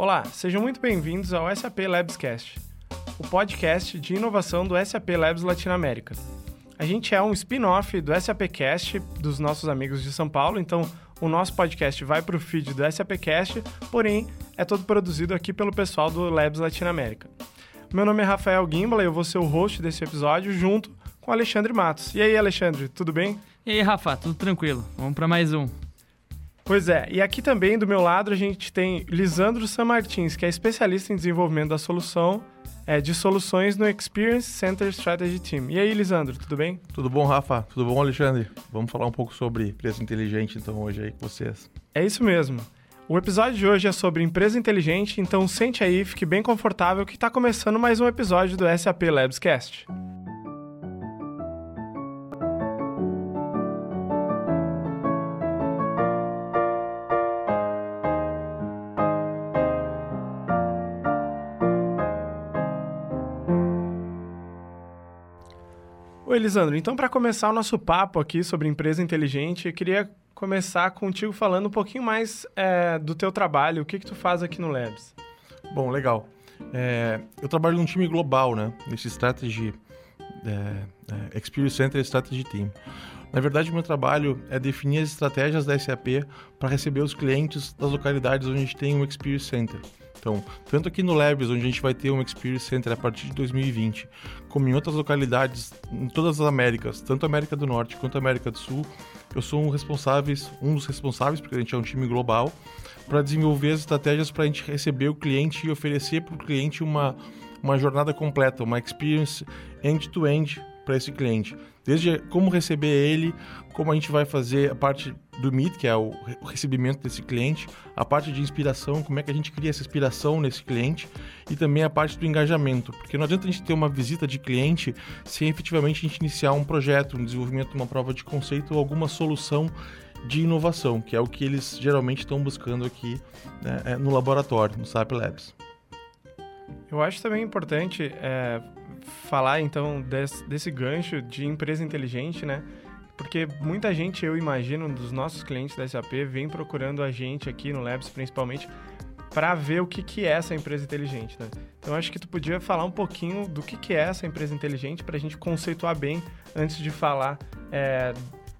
Olá, sejam muito bem-vindos ao SAP Labscast, o podcast de inovação do SAP Labs Latinoamérica. A gente é um spin-off do SAPcast dos nossos amigos de São Paulo, então o nosso podcast vai para o feed do SAPcast, porém é todo produzido aqui pelo pessoal do Labs Latinoamérica. Meu nome é Rafael Gimbala e eu vou ser o host desse episódio junto com Alexandre Matos. E aí, Alexandre, tudo bem? E aí, Rafa, tudo tranquilo? Vamos para mais um. Pois é, e aqui também do meu lado a gente tem Lisandro San Martins, que é especialista em desenvolvimento da solução é, de soluções no Experience Center Strategy Team. E aí, Lisandro, tudo bem? Tudo bom, Rafa? Tudo bom, Alexandre? Vamos falar um pouco sobre empresa inteligente então hoje aí com vocês. É isso mesmo. O episódio de hoje é sobre empresa inteligente, então sente aí, fique bem confortável que está começando mais um episódio do SAP Labscast. Oi, Lisandro. Então, para começar o nosso papo aqui sobre empresa inteligente, eu queria começar contigo falando um pouquinho mais é, do teu trabalho. O que, que tu faz aqui no Labs? Bom, legal. É, eu trabalho num time global, né? Nesse Strategy é, é Experience Center Strategy Team. Na verdade, meu trabalho é definir as estratégias da SAP para receber os clientes das localidades onde a gente tem um Experience Center. Então, tanto aqui no Labs, onde a gente vai ter um Experience Center a partir de 2020, como em outras localidades em todas as Américas, tanto América do Norte quanto América do Sul, eu sou um, responsáveis, um dos responsáveis, porque a gente é um time global, para desenvolver as estratégias para a gente receber o cliente e oferecer para o cliente uma, uma jornada completa, uma experience end-to-end para esse cliente. Desde como receber ele, como a gente vai fazer a parte do Meet, que é o recebimento desse cliente, a parte de inspiração, como é que a gente cria essa inspiração nesse cliente e também a parte do engajamento, porque não adianta a gente ter uma visita de cliente sem efetivamente a gente iniciar um projeto, um desenvolvimento de uma prova de conceito ou alguma solução de inovação, que é o que eles geralmente estão buscando aqui né, é, no laboratório, no SAP Labs. Eu acho também importante é, falar então desse, desse gancho de empresa inteligente, né? Porque muita gente, eu imagino, dos nossos clientes da SAP, vem procurando a gente aqui no Labs, principalmente, para ver o que, que é essa empresa inteligente, né? Então, acho que tu podia falar um pouquinho do que, que é essa empresa inteligente para a gente conceituar bem antes de falar é,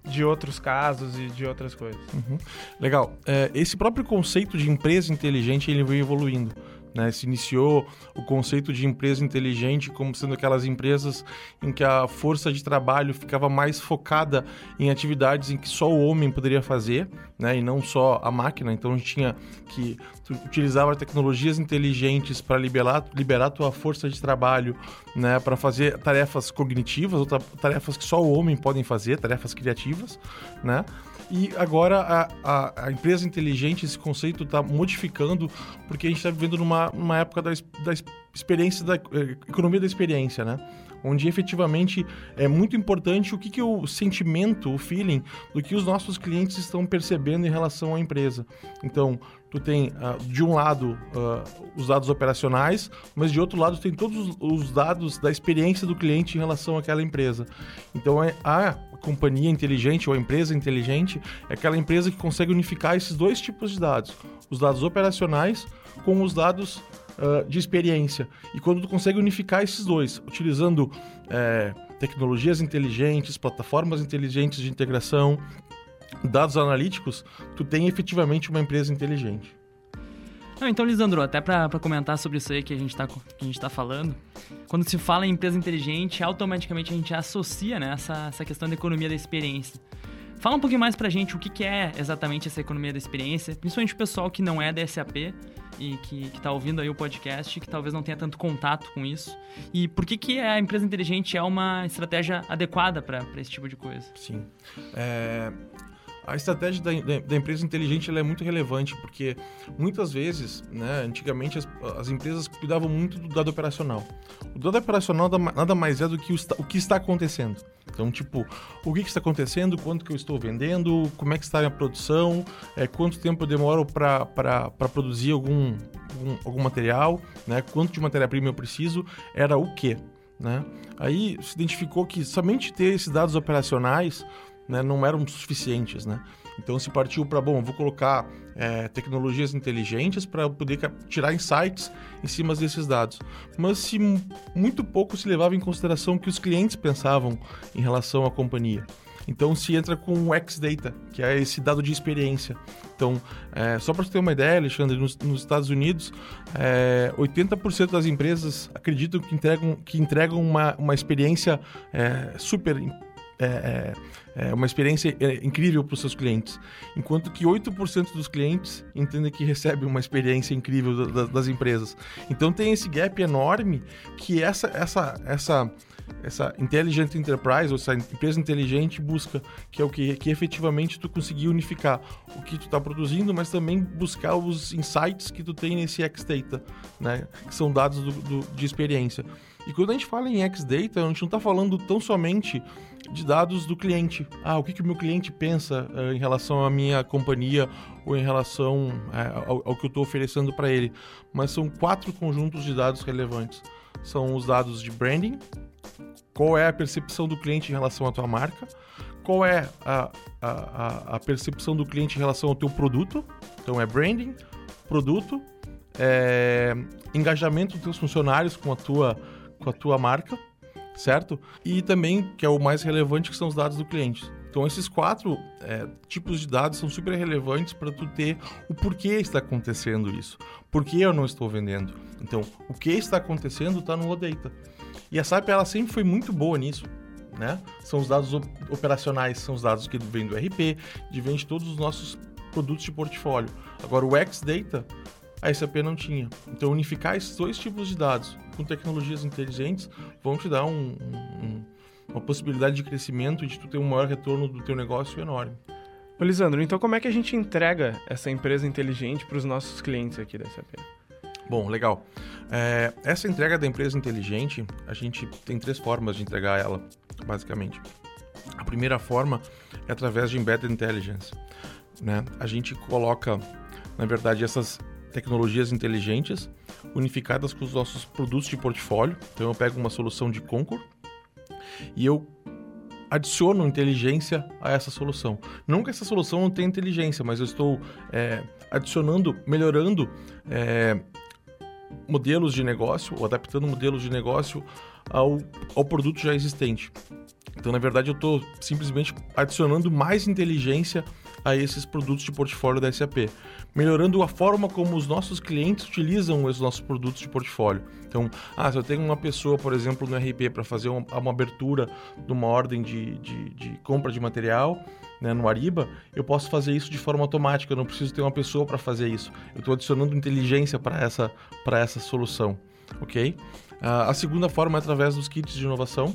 de outros casos e de outras coisas. Uhum. Legal. É, esse próprio conceito de empresa inteligente, ele veio evoluindo. Né? Se iniciou o conceito de empresa inteligente como sendo aquelas empresas em que a força de trabalho ficava mais focada em atividades em que só o homem poderia fazer, né? e não só a máquina. Então a gente tinha que utilizar tecnologias inteligentes para liberar, liberar a tua força de trabalho né? para fazer tarefas cognitivas, ou tarefas que só o homem podem fazer, tarefas criativas. Né? E agora a, a, a empresa inteligente, esse conceito está modificando, porque a gente está vivendo numa, numa época da, da experiência, da eh, economia da experiência, né? Onde efetivamente é muito importante o que, que o sentimento, o feeling do que os nossos clientes estão percebendo em relação à empresa. Então, tu tem uh, de um lado uh, os dados operacionais, mas de outro lado tem todos os dados da experiência do cliente em relação àquela empresa. Então é a companhia inteligente ou empresa inteligente é aquela empresa que consegue unificar esses dois tipos de dados, os dados operacionais com os dados uh, de experiência. E quando tu consegue unificar esses dois, utilizando é, tecnologias inteligentes, plataformas inteligentes de integração, dados analíticos, tu tem efetivamente uma empresa inteligente. Não, então, Lisandro, até para comentar sobre isso aí que a gente está tá falando, quando se fala em empresa inteligente, automaticamente a gente associa né, essa, essa questão da economia da experiência. Fala um pouquinho mais para a gente o que, que é exatamente essa economia da experiência, principalmente o pessoal que não é da SAP e que está ouvindo aí o podcast, que talvez não tenha tanto contato com isso. E por que, que a empresa inteligente é uma estratégia adequada para esse tipo de coisa? Sim. É, a estratégia da, da, empresa inteligente é muito relevante, porque muitas vezes, né, antigamente, as, as, empresas cuidavam muito do dado operacional. O dado operacional nada mais é do que o, o que está acontecendo. Então, tipo, o que, que, está acontecendo, quanto que eu estou vendendo, como é que está a minha produção, é, quanto tempo eu demoro para produzir algum, algum, algum material, né, quanto de matéria-prima eu preciso, era o quê? Né? Aí se identificou que somente ter esses dados operacionais né, não eram suficientes, né? Então se partiu para, bom, vou colocar é, tecnologias inteligentes para poder tirar insights em cima desses dados. Mas se muito pouco se levava em consideração o que os clientes pensavam em relação à companhia. Então se entra com o X-Data, que é esse dado de experiência. Então, é, só para você ter uma ideia, Alexandre, nos, nos Estados Unidos, é, 80% das empresas acreditam que entregam, que entregam uma, uma experiência é, super é, é, é, uma experiência é, incrível para os seus clientes, enquanto que 8% dos clientes entendem que recebem uma experiência incrível da, da, das empresas. Então tem esse gap enorme que essa, essa, essa essa Intelligent Enterprise, ou essa empresa inteligente busca, que é o que, que efetivamente tu conseguir unificar o que tu está produzindo, mas também buscar os insights que tu tem nesse X-Data, né? que são dados do, do, de experiência. E quando a gente fala em X-Data, a gente não está falando tão somente de dados do cliente. Ah, o que, que o meu cliente pensa uh, em relação à minha companhia ou em relação uh, ao, ao, que eu estou oferecendo para ele. Mas são quatro conjuntos de dados relevantes. São os dados de branding, qual é a percepção do cliente em relação à tua marca, qual é a, a, a percepção do cliente em relação ao teu produto, então é branding, produto, é, engajamento dos teus funcionários com a tua, com a tua marca, certo? E também, que é o mais relevante, que são os dados do cliente. Então, esses quatro é, tipos de dados são super relevantes para tu ter o porquê está acontecendo isso. Por que eu não estou vendendo? Então, o que está acontecendo está no OData. E a SAP ela sempre foi muito boa nisso. Né? São os dados operacionais, são os dados que vêm do RP, de vem de todos os nossos produtos de portfólio. Agora, o X-Data, a SAP não tinha. Então, unificar esses dois tipos de dados com tecnologias inteligentes vão te dar um, um, uma possibilidade de crescimento e de tu ter um maior retorno do teu negócio enorme. Ô, Lisandro, então como é que a gente entrega essa empresa inteligente para os nossos clientes aqui da SAP? Bom, legal. É, essa entrega da empresa inteligente, a gente tem três formas de entregar ela, basicamente. A primeira forma é através de Embedded Intelligence. Né? A gente coloca, na verdade, essas tecnologias inteligentes unificadas com os nossos produtos de portfólio. Então, eu pego uma solução de Concur e eu adiciono inteligência a essa solução. Não que essa solução não tenha inteligência, mas eu estou é, adicionando, melhorando é, modelos de negócio ou adaptando modelos de negócio ao, ao produto já existente. Então, na verdade, eu estou simplesmente adicionando mais inteligência a esses produtos de portfólio da SAP, melhorando a forma como os nossos clientes utilizam os nossos produtos de portfólio. Então, ah, se eu tenho uma pessoa, por exemplo, no RP para fazer uma, uma, abertura de uma ordem de, de, de compra de material, né, no Ariba, eu posso fazer isso de forma automática, eu não preciso ter uma pessoa para fazer isso. Eu estou adicionando inteligência para essa, essa solução, ok? Uh, a segunda forma é através dos kits de inovação.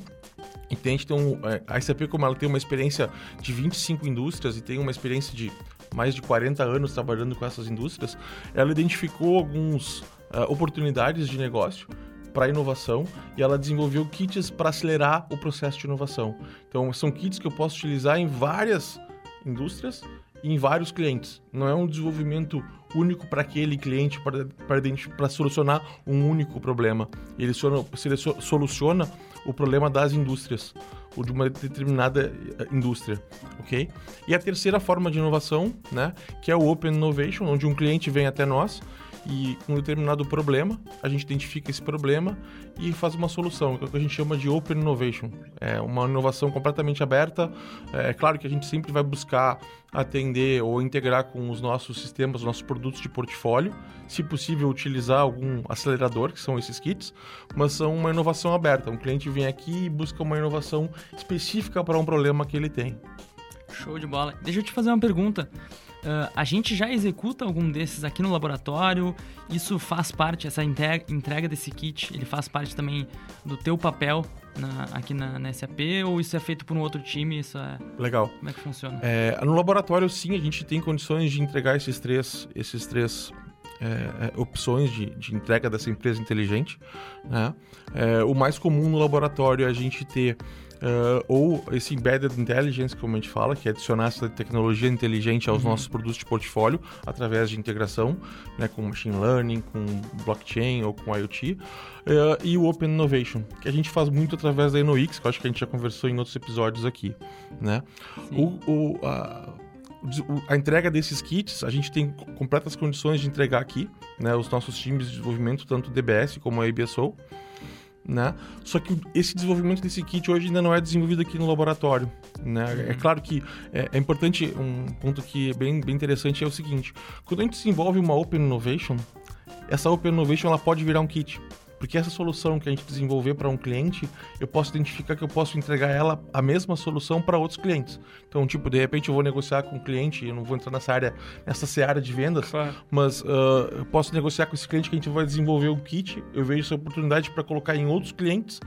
Então, a um, é, como ela tem uma experiência de 25 indústrias e tem uma experiência de mais de 40 anos trabalhando com essas indústrias, ela identificou algumas uh, oportunidades de negócio para inovação e ela desenvolveu kits para acelerar o processo de inovação. Então, são kits que eu posso utilizar em várias indústrias e em vários clientes. Não é um desenvolvimento único para aquele cliente para solucionar um único problema. Ele soluciona o problema das indústrias ou de uma determinada eh, indústria, ok? E a terceira forma de inovação, né, que é o Open Innovation, onde um cliente vem até nós e um determinado problema, a gente identifica esse problema e faz uma solução, que é o que a gente chama de Open Innovation. É uma inovação completamente aberta. É claro que a gente sempre vai buscar atender ou integrar com os nossos sistemas, os nossos produtos de portfólio, se possível utilizar algum acelerador, que são esses kits, mas são uma inovação aberta. Um cliente vem aqui e busca uma inovação específica para um problema que ele tem. Show de bola. Deixa eu te fazer uma pergunta. Uh, a gente já executa algum desses aqui no laboratório? Isso faz parte, essa entrega desse kit, ele faz parte também do teu papel na, aqui na, na, SAP ou isso é feito por um outro time? Isso é... Legal. Como é que funciona? É, no laboratório, sim, a gente tem condições de entregar esses três, esses três é, opções de, de, entrega dessa empresa inteligente. Né? É, o mais comum no laboratório é a gente ter Uh, ou esse embedded intelligence, como a gente fala, que é adicionar essa tecnologia inteligente aos uhum. nossos produtos de portfólio através de integração, né, com machine learning, com blockchain ou com IoT, uh, e o Open Innovation, que a gente faz muito através da InnoX, que eu acho que a gente já conversou em outros episódios aqui, né? O, o, a, a entrega desses kits, a gente tem completas condições de entregar aqui, né, os nossos times de desenvolvimento, tanto DBS como a ABSO, né? Só que esse desenvolvimento desse kit hoje ainda não é desenvolvido aqui no laboratório, né? É claro que é, é, importante, um ponto que é bem, bem interessante é o seguinte, quando a gente desenvolve uma Open Innovation, essa Open Innovation ela pode virar um kit. Porque essa solução que a gente desenvolver para um cliente, eu posso identificar que eu posso entregar ela a mesma solução para outros clientes. Então, tipo, de repente eu vou negociar com um cliente, eu não vou entrar nessa área, nessa seara de vendas, claro. mas uh, eu posso negociar com esse cliente que a gente vai desenvolver um kit, eu vejo essa oportunidade para colocar em outros clientes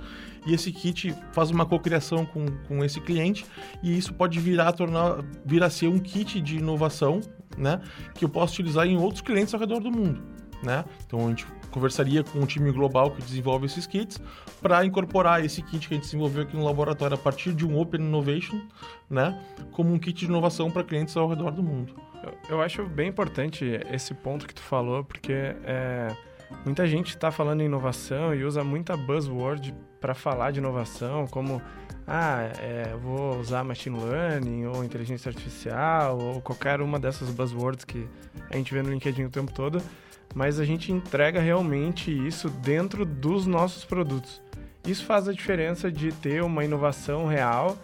e esse kit faz uma cocriação com, com esse cliente e isso pode virar tornar vir a ser um kit de inovação, né, que eu posso utilizar em outros clientes ao redor do mundo, né? Então a gente conversaria com o time global que desenvolve esses kits para incorporar esse kit que a gente desenvolveu aqui no laboratório a partir de um Open Innovation, né, como um kit de inovação para clientes ao redor do mundo. Eu, eu, acho bem importante esse ponto que tu falou, porque é, muita gente está falando em inovação e usa muita buzzword para falar de inovação, como ah, é, vou usar machine learning ou inteligência artificial ou qualquer uma dessas buzzwords que a gente vê no LinkedIn o tempo todo mas a gente entrega realmente isso dentro dos nossos produtos. Isso faz a diferença de ter uma inovação real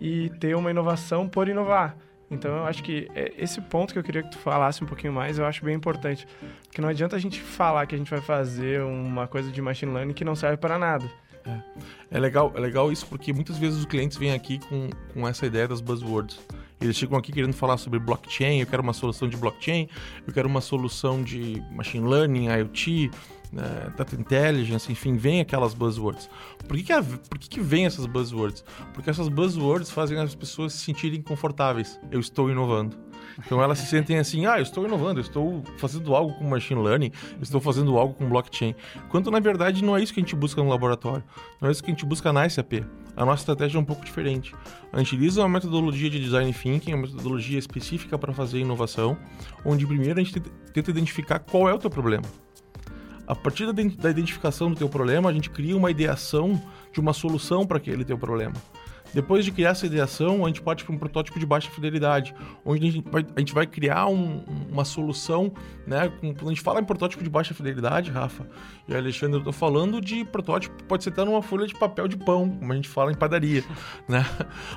e ter uma inovação por inovar. Então eu acho que é, esse ponto que eu queria que tu falasse um pouquinho mais, eu acho bem importante. Porque não adianta a gente falar que a gente vai fazer uma coisa de machine learning que não serve para nada. É, é legal, é legal isso porque muitas vezes os clientes vêm aqui com, com essa ideia das buzzwords. Eles chegam aqui querendo falar sobre blockchain, eu quero uma solução de blockchain, eu quero uma solução de machine learning, IoT, né, data intelligence, enfim, vem aquelas buzzwords. Por que, que, a, por que, que vem essas buzzwords? Porque essas buzzwords fazem as pessoas se sentirem confortáveis. Eu estou inovando. Então elas se sentem assim, ah, eu estou inovando, eu estou fazendo algo com machine learning, eu estou fazendo algo com blockchain. Quando na verdade não é isso que a gente busca no laboratório, não é isso que a gente busca na SAP. A nossa estratégia é um pouco diferente. A gente utiliza uma metodologia de design thinking, uma metodologia específica para fazer inovação, onde primeiro a gente tenta identificar qual é o teu problema. A partir da identificação do teu problema, a gente cria uma ideação de uma solução para aquele teu problema. Depois de criar essa ideação, a gente ir para um protótipo de baixa fidelidade, onde a gente vai, a gente vai criar um, uma solução, né? Com, a gente fala em protótipo de baixa fidelidade, Rafa e Alexandre, eu estou falando de protótipo, pode ser até numa folha de papel de pão, como a gente fala em padaria, né?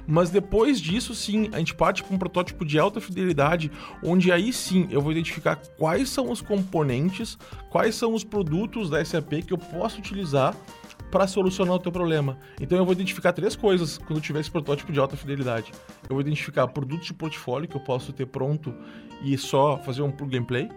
Mas depois disso, sim, a gente parte para um protótipo de alta fidelidade, onde aí sim eu vou identificar quais são os componentes, quais são os produtos da SAP que eu posso utilizar para solucionar o teu problema. Então eu vou identificar três coisas quando eu tiver esse protótipo de alta fidelidade. Eu vou identificar produtos de portfólio que eu posso ter pronto e só fazer um plug and play.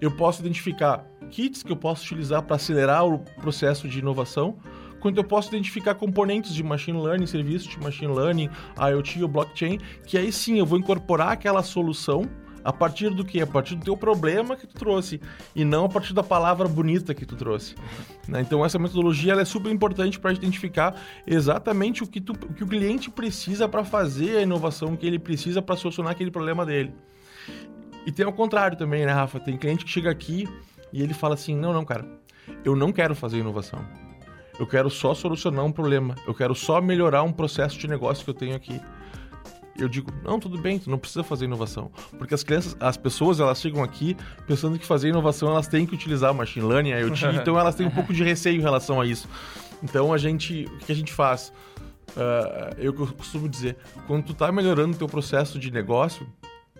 Eu posso identificar kits que eu posso utilizar para acelerar o processo de inovação. Quando eu posso identificar componentes de machine learning, serviços de machine learning, IoT ou blockchain, que aí sim eu vou incorporar aquela solução a partir do que? A partir do teu problema que tu trouxe e não a partir da palavra bonita que tu trouxe. Né? Então essa metodologia é super importante para identificar exatamente o que, tu, o que o cliente precisa para fazer a inovação que ele precisa para solucionar aquele problema dele. E tem o contrário também, né, Rafa? Tem cliente que chega aqui e ele fala assim: não, não, cara, eu não quero fazer inovação. Eu quero só solucionar um problema. Eu quero só melhorar um processo de negócio que eu tenho aqui eu digo, não, tudo bem, tu não precisa fazer inovação. Porque as crianças, as pessoas, elas chegam aqui pensando que fazer inovação, elas têm que utilizar machine learning, IoT, então elas têm um pouco de receio em relação a isso. Então a gente, o que a gente faz? Uh, eu costumo dizer, quando tu tá melhorando o teu processo de negócio,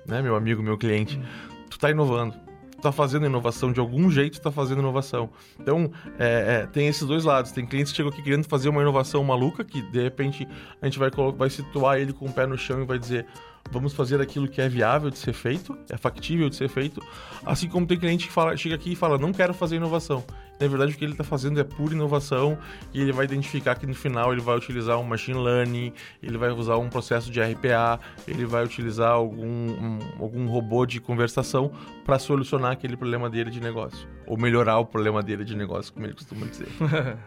né, meu amigo, meu cliente, tu tá inovando está fazendo inovação, de algum jeito está fazendo inovação. Então, é, é, tem esses dois lados. Tem clientes que chegam aqui querendo fazer uma inovação maluca, que de repente a gente vai, vai situar ele com o pé no chão e vai dizer: vamos fazer aquilo que é viável de ser feito, é factível de ser feito. Assim como tem cliente que fala, chega aqui e fala: não quero fazer inovação. Na verdade, o que ele está fazendo é pura inovação e ele vai identificar que no final ele vai utilizar um machine learning, ele vai usar um processo de RPA, ele vai utilizar algum, um, algum robô de conversação para solucionar aquele problema dele de negócio. Ou melhorar o problema dele de negócio, como ele costuma dizer.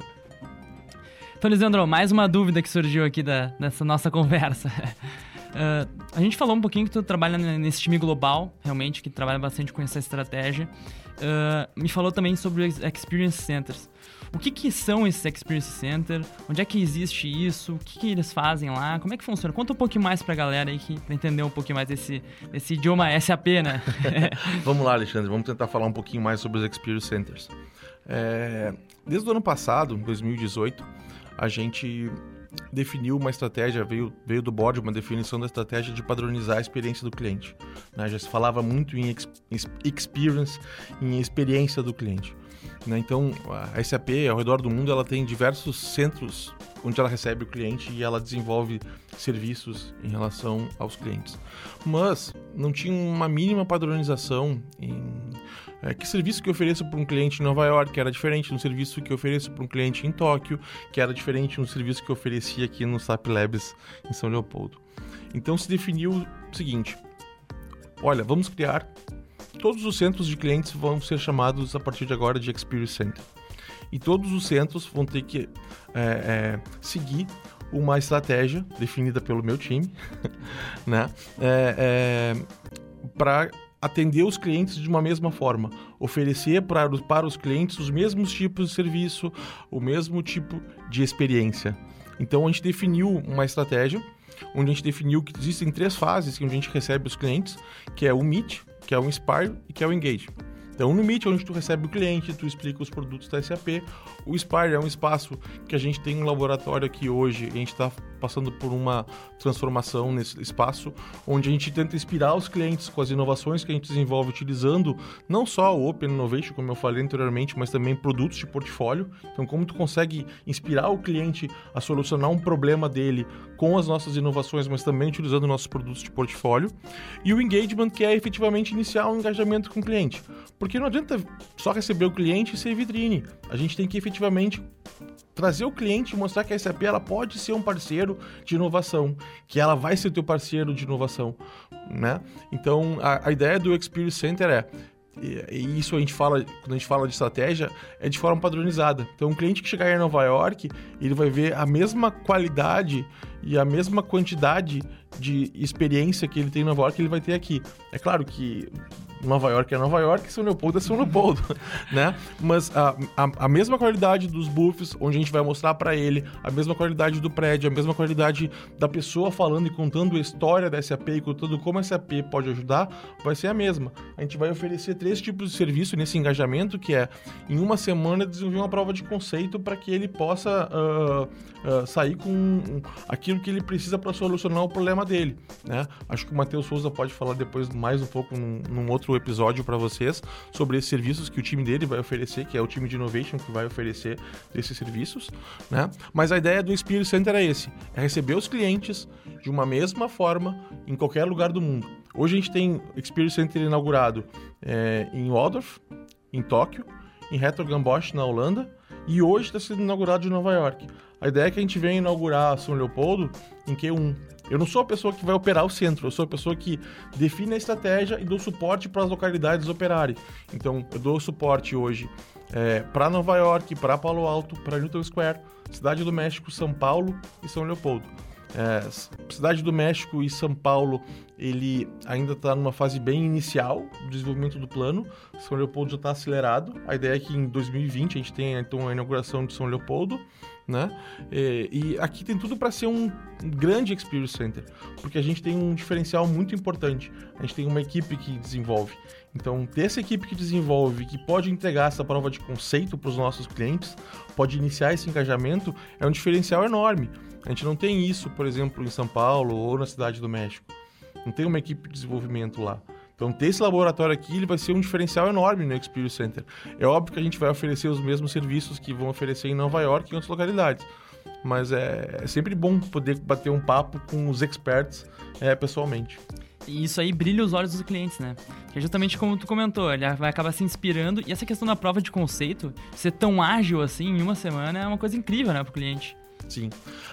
então, Lisandro, mais uma dúvida que surgiu aqui da, dessa nossa conversa. Uh, a gente falou um pouquinho que tu trabalha nesse time global, realmente, que trabalha bastante com essa estratégia. Uh, me falou também sobre os Experience Centers. O que, que são esses Experience Centers? Onde é que existe isso? O que, que, eles fazem lá? Como é que funciona? Conta um pouquinho mais pra galera aí, que, pra entender um pouquinho mais desse, desse idioma SAP, né? vamos lá, Alexandre, vamos tentar falar um pouquinho mais sobre os Experience Centers. É, desde o ano passado, 2018, a gente definiu uma estratégia, veio, veio do board uma definição da estratégia de padronizar a experiência do cliente. Né? Já se falava muito em experience, em experiência do cliente. Né? Então, a SAP, ao redor do mundo, ela tem diversos centros onde ela recebe o cliente e ela desenvolve serviços em relação aos clientes. Mas não tinha uma mínima padronização em é, que serviço que eu ofereço para um cliente em Nova York era diferente do serviço que eu ofereço para um cliente em Tóquio, que era diferente do serviço que eu oferecia aqui no SAP Labs em São Leopoldo. Então se definiu o seguinte: olha, vamos criar todos os centros de clientes vão ser chamados a partir de agora de Experience Center. E todos os centros vão ter que é, é, seguir uma estratégia definida pelo meu time, né? É, é para atender os clientes de uma mesma forma, oferecer para, para os clientes os mesmos tipos de serviço, o mesmo tipo de experiência. Então a gente definiu uma estratégia onde a gente definiu que existem três fases que a gente recebe os clientes, que é o Meet, que é o Inspire e que é o Engage. Então, no Meet, onde tu recebe o cliente, tu explica os produtos da SAP. O Spire é um espaço que a gente tem um laboratório aqui hoje, a gente está passando por uma transformação nesse espaço, onde a gente tenta inspirar os clientes com as inovações que a gente desenvolve utilizando não só o Open Innovation, como eu falei anteriormente, mas também produtos de portfólio. Então, como tu consegue inspirar o cliente a solucionar um problema dele com as nossas inovações, mas também utilizando nossos produtos de portfólio. E o engagement, que é efetivamente iniciar um engajamento com o cliente. Porque não adianta só receber o cliente e ser vitrine. A gente tem que efetivamente trazer o cliente e mostrar que a SAP ela pode ser um parceiro de inovação, que ela vai ser teu parceiro de inovação, né? Então, a, a ideia do Experience Center é e isso a gente fala, quando a gente fala de estratégia, é de forma padronizada. Então, um cliente que chegar em Nova York, ele vai ver a mesma qualidade e a mesma quantidade de experiência que ele tem em Nova York, ele vai ter aqui. É claro que Nova York é Nova York, São Leopoldo é São Leopoldo, né? Mas a, a, a, mesma qualidade dos buffs, onde a gente vai mostrar para ele a mesma qualidade do prédio, a mesma qualidade da pessoa falando e contando a história da SAP e contando como a SAP pode ajudar, vai ser a mesma. A gente vai oferecer três tipos de serviço nesse engajamento, que é, em uma semana, desenvolver uma prova de conceito para que ele possa uh, uh, sair com aquilo que ele precisa para solucionar o problema dele, né? Acho que o Matheus Souza pode falar depois mais um pouco num, num outro outro episódio para vocês sobre esses serviços que o time dele vai oferecer, que é o time de innovation que vai oferecer esses serviços, né? Mas a ideia do Spirit Center é esse, é receber os clientes de uma mesma forma em qualquer lugar do mundo. Hoje a gente tem Experience Center inaugurado é, em Waldorf, em Tóquio, em Retrogambosch, na Holanda, e hoje está sendo inaugurado em Nova York. A ideia é que a gente venha inaugurar São Leopoldo em Q1, eu não sou a pessoa que vai operar o centro, eu sou a pessoa que define a estratégia e dou suporte para as localidades operarem. Então, eu dou suporte hoje é, para Nova York, para Palo Alto, para Newton Square, Cidade do México, São Paulo e São Leopoldo. É, Cidade do México e São Paulo, ele ainda está numa fase bem inicial do desenvolvimento do plano. São Leopoldo já está acelerado. A ideia é que em 2020 a gente tenha então a inauguração de São Leopoldo né? E, e aqui tem tudo para ser um grande Experience Center, porque a gente tem um diferencial muito importante. A gente tem uma equipe que desenvolve. Então, ter essa equipe que desenvolve, que pode entregar essa prova de conceito para os nossos clientes, pode iniciar esse engajamento, é um diferencial enorme. A gente não tem isso, por exemplo, em São Paulo ou na Cidade do México. Não tem uma equipe de desenvolvimento lá. Então, ter esse laboratório aqui ele vai ser um diferencial enorme no Experience Center. É óbvio que a gente vai oferecer os mesmos serviços que vão oferecer em Nova York e em outras localidades. Mas é, é sempre bom poder bater um papo com os experts é, pessoalmente. E isso aí brilha os olhos dos clientes, né? Que é justamente como tu comentou, ele vai acabar se inspirando. E essa questão da prova de conceito, ser tão ágil assim em uma semana é uma coisa incrível, né, pro cliente. Sim.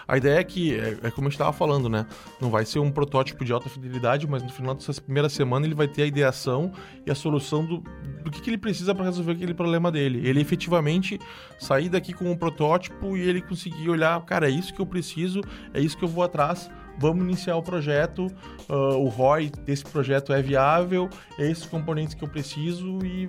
A ideia é que, é, é como a gente estava falando, né? Não vai ser um protótipo de alta fidelidade, mas no final dessa primeira semana ele vai ter a ideação e a solução do, do que, que ele precisa para resolver aquele problema dele. Ele efetivamente sair daqui com um protótipo e ele conseguir olhar, cara, é isso que eu preciso, é isso que eu vou atrás vamos iniciar o projeto, uh, o ROI desse projeto é viável, é esses componentes que eu preciso e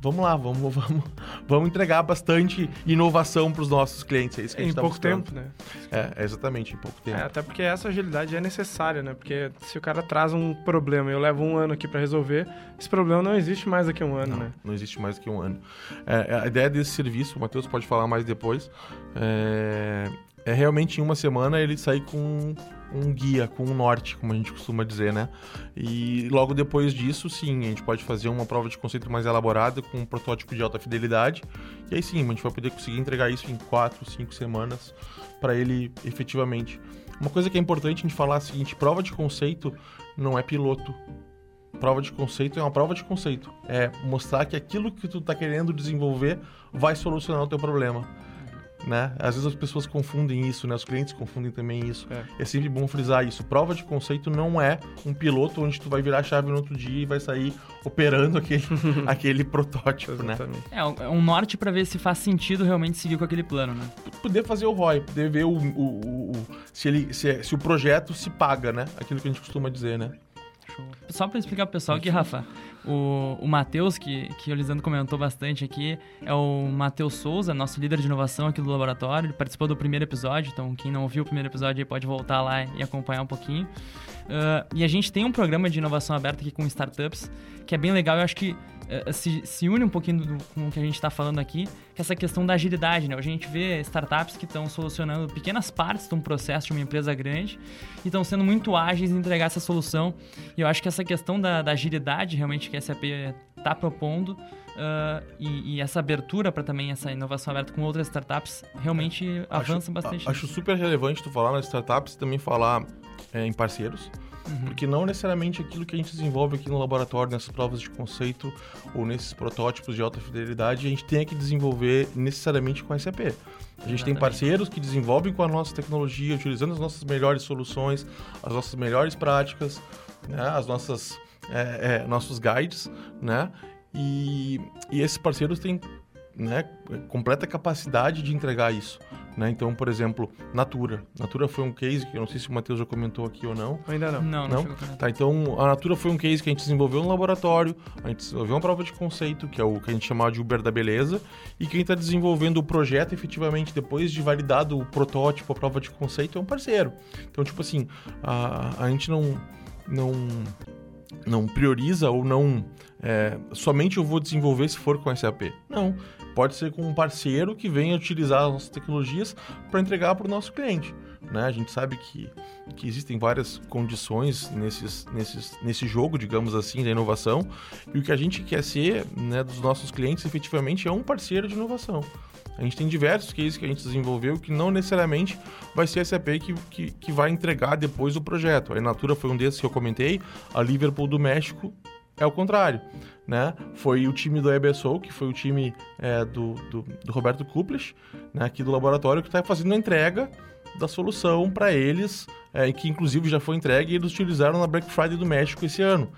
vamos lá, vamos, vamos, vamos entregar bastante inovação para os nossos clientes. É isso que a gente Em tá pouco buscando. tempo, né? É, exatamente, em pouco tempo. É, até porque essa agilidade é necessária, né? Porque se o cara traz um problema e eu levo um ano aqui para resolver, esse problema não existe mais daqui a um ano, Não, né? não existe mais que um ano. É, a ideia desse serviço, o Matheus pode falar mais depois, é, é realmente em uma semana ele sair com um guia, com um norte, como a gente costuma dizer, né? E logo depois disso, sim, a gente pode fazer uma prova de conceito mais elaborada com um protótipo de alta fidelidade. E aí sim, a gente vai poder conseguir entregar isso em quatro, cinco semanas para ele efetivamente. Uma coisa que é importante a gente falar é a seguinte: prova de conceito não é piloto. Prova de conceito é uma prova de conceito. É mostrar que aquilo que tu está querendo desenvolver vai solucionar o teu problema. Né? Às vezes as pessoas confundem isso, né? Os clientes confundem também isso. É. É sempre bom frisar isso. Prova de conceito não é um piloto onde tu vai virar a chave no outro dia e vai sair operando aquele, aquele protótipo, né? Exatamente. É, um- é um norte para ver se faz sentido realmente seguir com aquele plano, né? Poder fazer o ROI, poder ver o, o- o- o- se, ele, se, é- se o projeto se paga, né? Aquilo que a gente costuma dizer, né? Show. Só para explicar pro pessoal aqui, Rafa, o, o Matheus, que, que o Lisandro comentou bastante aqui, é o Matheus Souza, nosso líder de inovação aqui do laboratório. Ele participou do primeiro episódio, então quem não ouviu o primeiro episódio aí pode voltar lá e acompanhar um pouquinho. Ah, e a gente tem um programa de inovação aberta aqui com startups, que é bem legal. Eu acho que se, se une um pouquinho do- com o que a gente está falando aqui, que é essa questão da agilidade, né? A gente vê startups que estão solucionando pequenas partes de um processo de uma empresa grande e estão sendo muito ágeis em entregar essa solução. E eu acho que essa questão da, da agilidade realmente que a SAP está propondo ah, e, e essa abertura para também essa inovação aberta com outras startups realmente avança acho, bastante. a- Acho super relevante tu falar nas startups e também falar é, em parceiros. Porque não necessariamente aquilo que a gente desenvolve aqui no laboratório, nessas provas de conceito ou nesses protótipos de alta fidelidade, a gente tem que desenvolver necessariamente com a SAP. A gente tem Exatamente. parceiros que desenvolvem com a nossa tecnologia, utilizando as nossas melhores soluções, as nossas melhores práticas, né, as nossas é, é, nossos guides, né? E, e esses parceiros têm né, completa capacidade de entregar isso. Né? Então, por exemplo, Natura. Natura foi um case que eu não sei se o Matheus já comentou aqui ou não. Ainda não. Não, não, Não? Tá, então a Natura foi um case que a gente desenvolveu no laboratório, a gente desenvolveu uma prova de conceito, que é o que a gente chamava de Uber da beleza, e quem está desenvolvendo o projeto efetivamente, depois de validado o protótipo, a prova de conceito, é um parceiro. Então, tipo assim, a, a gente não, não, não prioriza ou não é, somente eu vou desenvolver se for com SAP. Não. Pode ser com um parceiro que venha utilizar as nossas tecnologias para entregar para o nosso cliente. Né? A gente sabe que, que existem várias condições nesses, nesses, nesse jogo, digamos assim, da inovação. E o que a gente quer ser né, dos nossos clientes, efetivamente, é um parceiro de inovação. A gente tem diversos cases que a gente desenvolveu que não necessariamente vai ser a SAP que, que, que vai entregar depois o projeto. A Inatura foi um desses que eu comentei, a Liverpool do México é o contrário. Né? Foi o time do EBSO, que foi o time é, do, do, do Roberto Kuplich, né, aqui do laboratório, que está fazendo a entrega da solução para eles, é, que inclusive já foi entregue e eles utilizaram na Black Friday do México esse ano,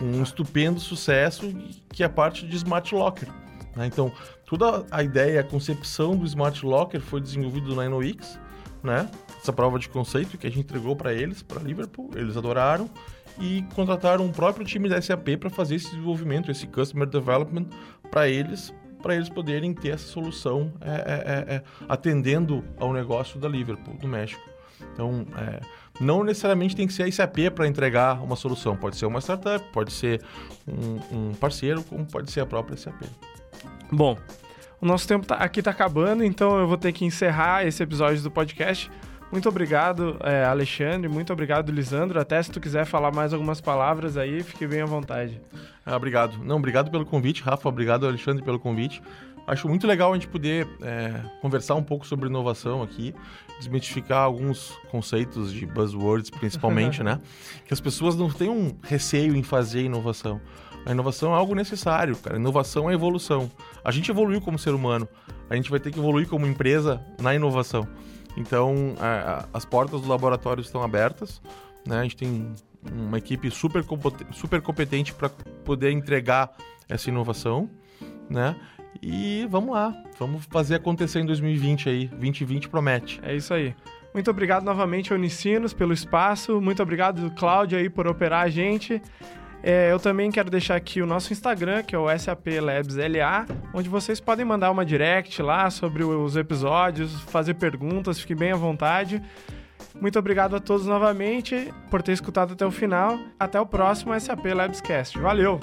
um estupendo sucesso que é parte de Smart Locker. né? Então, toda a ideia, a concepção do Smart Locker foi desenvolvido na InnoX, né? essa prova de conceito que a gente entregou para eles, para Liverpool, eles adoraram e contrataram um próprio time da SAP para fazer esse desenvolvimento, esse customer development para eles, para eles poderem ter essa solução é, é, é, é, atendendo ao negócio da Liverpool, do México. Então, é, não necessariamente tem que ser a SAP para entregar uma solução. Pode ser uma startup, pode ser um, um parceiro, como pode ser a própria SAP. Bom, o nosso tempo tá- aqui tá acabando, então eu vou ter que encerrar esse episódio do podcast. Muito obrigado, é, Alexandre. Muito obrigado, Lisandro. Até se tu quiser falar mais algumas palavras aí, fique bem à vontade. Ah, obrigado. Não, obrigado pelo convite, Rafa. Obrigado, Alexandre, pelo convite. Acho muito legal a gente poder é, conversar um pouco sobre inovação aqui, desmitificar alguns conceitos de buzzwords, principalmente, né? Que as pessoas não tenham um receio em fazer inovação. A inovação é algo necessário, cara. A inovação é evolução. A gente evoluiu como ser humano. A gente vai ter que evoluir como empresa na inovação. Então, a, a, as portas do laboratório estão abertas. Né? A gente tem uma equipe super, super competente para poder entregar essa inovação. Né? E vamos lá, vamos fazer acontecer em 2020 aí. 2020 promete. É isso aí. Muito obrigado novamente, Unicinos, pelo espaço. Muito obrigado, Cláudio, aí, por operar a gente. É, eu também quero deixar aqui o nosso Instagram, que é o SAP Labs LA, onde vocês podem mandar uma direct lá sobre os episódios, fazer perguntas, fique bem à vontade. Muito obrigado a todos novamente por ter escutado até o final. Até o próximo SAP Labscast. Valeu!